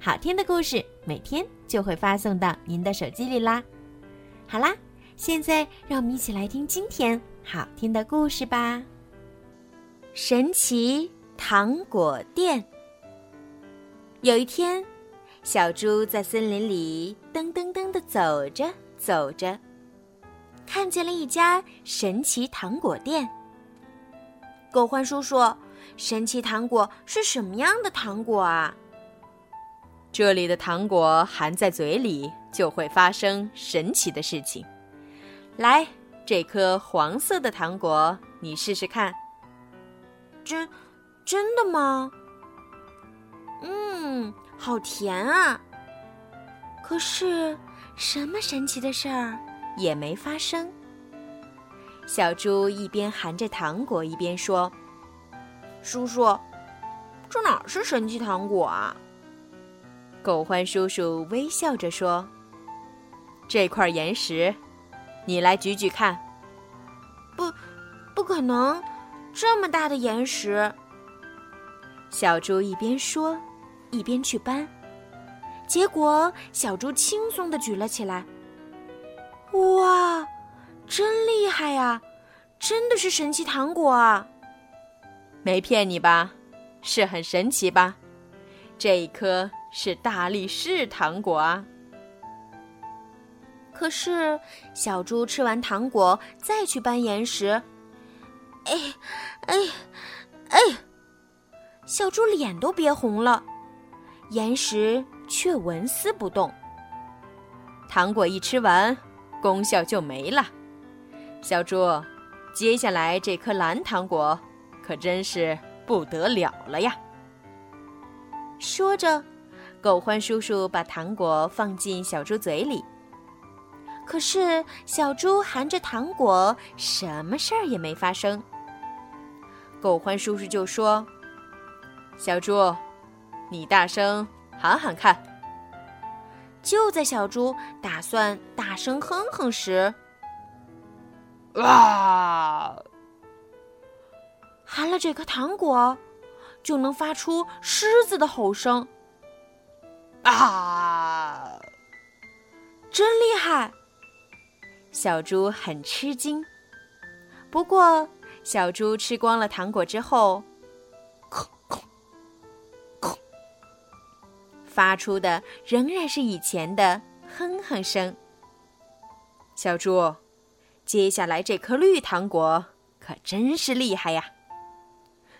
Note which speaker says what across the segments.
Speaker 1: 好听的故事每天就会发送到您的手机里啦。好啦，现在让我们一起来听今天好听的故事吧。神奇糖果店。有一天，小猪在森林里噔噔噔的走着走着，看见了一家神奇糖果店。
Speaker 2: 狗欢叔叔，神奇糖果是什么样的糖果啊？
Speaker 3: 这里的糖果含在嘴里就会发生神奇的事情。来，这颗黄色的糖果，你试试看。
Speaker 2: 真，真的吗？嗯，好甜啊！可是，什么神奇的事儿也没发生。
Speaker 1: 小猪一边含着糖果，一边说：“
Speaker 2: 叔叔，这哪是神奇糖果啊？”
Speaker 3: 狗獾叔叔微笑着说：“这块岩石，你来举举看。”“
Speaker 2: 不，不可能，这么大的岩石。”
Speaker 1: 小猪一边说，一边去搬。结果，小猪轻松的举了起来。
Speaker 2: 哇，真厉害呀！真的是神奇糖果啊！
Speaker 3: 没骗你吧？是很神奇吧？这一颗。是大力士糖果啊！
Speaker 2: 可是小猪吃完糖果再去搬岩石，哎，哎，哎，小猪脸都憋红了，岩石却纹丝不动。
Speaker 3: 糖果一吃完，功效就没了。小猪，接下来这颗蓝糖果可真是不得了了呀！
Speaker 1: 说着。狗欢叔叔把糖果放进小猪嘴里，可是小猪含着糖果，什么事儿也没发生。
Speaker 3: 狗欢叔叔就说：“小猪，你大声喊喊看。”
Speaker 2: 就在小猪打算大声哼哼时，
Speaker 3: 啊！
Speaker 2: 含了这颗糖果，就能发出狮子的吼声。啊！真厉害！
Speaker 1: 小猪很吃惊。不过，小猪吃光了糖果之后，咳咳咳，发出的仍然是以前的哼哼声。
Speaker 3: 小猪，接下来这颗绿糖果可真是厉害呀！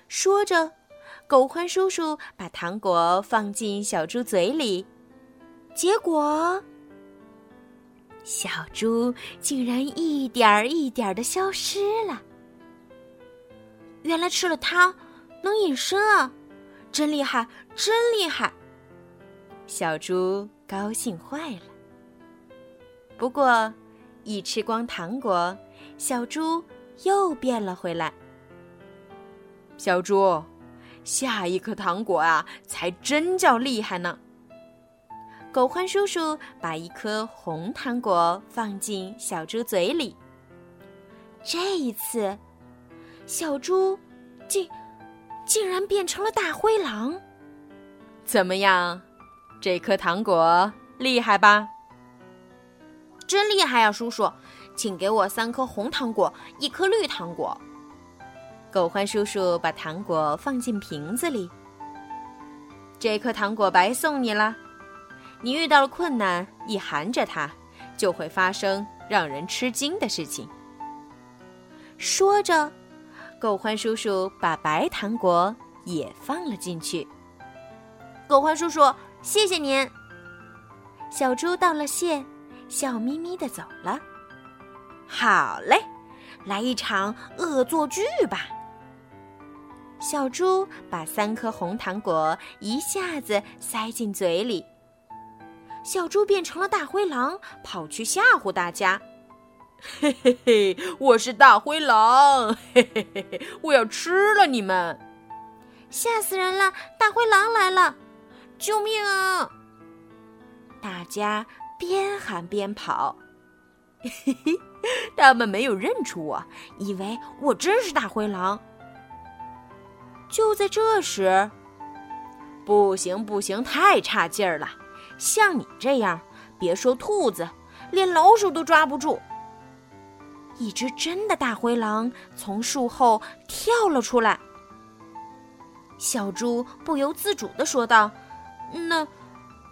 Speaker 1: 说着。狗欢叔叔把糖果放进小猪嘴里，结果小猪竟然一点儿一点儿的消失了。
Speaker 2: 原来吃了它能隐身啊！真厉害，真厉害！
Speaker 1: 小猪高兴坏了。不过，一吃光糖果，小猪又变了回来。
Speaker 3: 小猪。下一颗糖果啊，才真叫厉害呢！
Speaker 1: 狗獾叔叔把一颗红糖果放进小猪嘴里。这一次，小猪竟竟然变成了大灰狼。
Speaker 3: 怎么样，这颗糖果厉害吧？
Speaker 2: 真厉害呀，叔叔！请给我三颗红糖果，一颗绿糖果。
Speaker 1: 狗欢叔叔把糖果放进瓶子里。这颗糖果白送你了。你遇到了困难，一含着它，就会发生让人吃惊的事情。说着，狗欢叔叔把白糖果也放了进去。
Speaker 2: 狗欢叔叔，谢谢您。
Speaker 1: 小猪道了谢，笑眯眯的走了。
Speaker 2: 好嘞，来一场恶作剧吧。小猪把三颗红糖果一下子塞进嘴里。小猪变成了大灰狼，跑去吓唬大家：“
Speaker 3: 嘿嘿嘿，我是大灰狼！嘿嘿嘿嘿，我要吃了你们！
Speaker 2: 吓死人了！大灰狼来了！救命啊！”大家边喊边跑。
Speaker 3: 嘿嘿，他们没有认出我，以为我真是大灰狼。
Speaker 2: 就在这时，
Speaker 3: 不行不行，太差劲儿了！像你这样，别说兔子，连老鼠都抓不住。
Speaker 2: 一只真的大灰狼从树后跳了出来。小猪不由自主的说道：“那，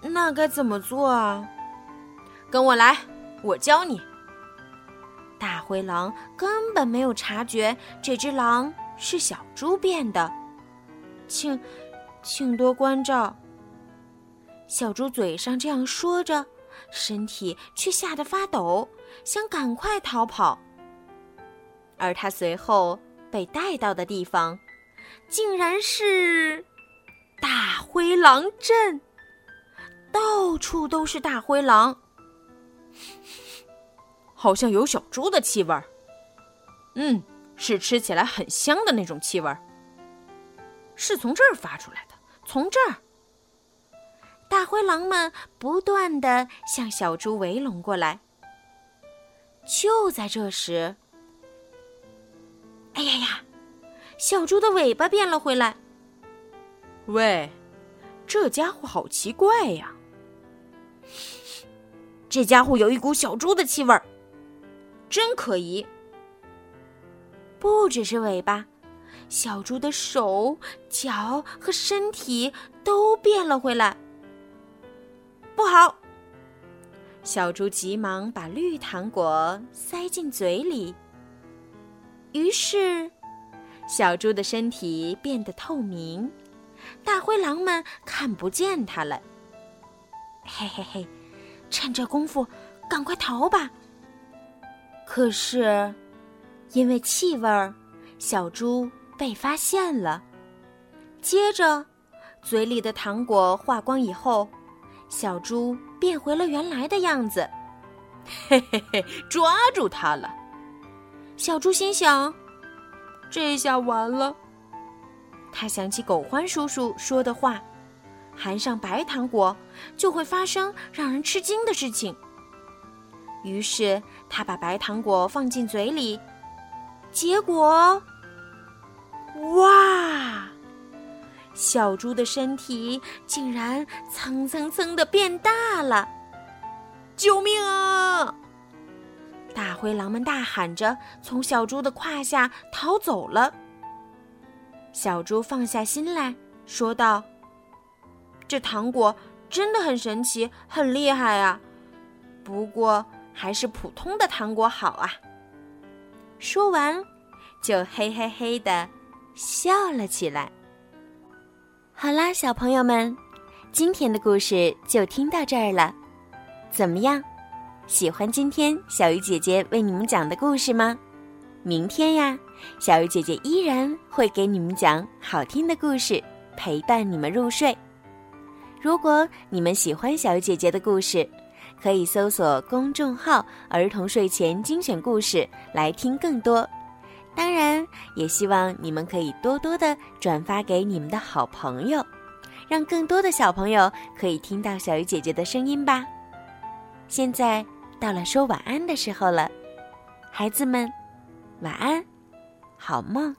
Speaker 2: 那该怎么做啊？
Speaker 3: 跟我来，我教你。”
Speaker 2: 大灰狼根本没有察觉这只狼是小猪变的。请，请多关照。小猪嘴上这样说着，身体却吓得发抖，想赶快逃跑。而他随后被带到的地方，竟然是大灰狼镇，到处都是大灰狼，
Speaker 3: 好像有小猪的气味儿。嗯，是吃起来很香的那种气味儿。是从这儿发出来的，从这儿。
Speaker 2: 大灰狼们不断的向小猪围拢过来。就在这时，哎呀呀，小猪的尾巴变了回来。
Speaker 3: 喂，这家伙好奇怪呀！
Speaker 2: 这家伙有一股小猪的气味儿，
Speaker 3: 真可疑。
Speaker 2: 不只是尾巴。小猪的手、脚和身体都变了回来。不好！小猪急忙把绿糖果塞进嘴里。于是，小猪的身体变得透明，大灰狼们看不见它了。嘿嘿嘿，趁这功夫，赶快逃吧！可是，因为气味儿，小猪。被发现了，接着，嘴里的糖果化光以后，小猪变回了原来的样子。
Speaker 3: 嘿嘿嘿，抓住它了！
Speaker 2: 小猪心想：这下完了。他想起狗欢叔叔说的话：含上白糖果就会发生让人吃惊的事情。于是他把白糖果放进嘴里，结果。哇！小猪的身体竟然蹭蹭蹭的变大了！
Speaker 3: 救命啊！
Speaker 2: 大灰狼们大喊着，从小猪的胯下逃走了。小猪放下心来说道：“这糖果真的很神奇，很厉害啊！不过还是普通的糖果好啊。”说完，就嘿嘿嘿的。笑了起来。好啦，小朋友们，今天的故事就听到这儿了。怎么样，喜欢今天小鱼姐姐为你们讲的故事吗？明天呀，小鱼姐姐依然会给你们讲好听的故事，陪伴你们入睡。如果你们喜欢小鱼姐姐的故事，可以搜索公众号“儿童睡前精选故事”来听更多。当然，也希望你们可以多多的转发给你们的好朋友，让更多的小朋友可以听到小鱼姐姐的声音吧。现在到了说晚安的时候了，孩子们，晚安，好梦。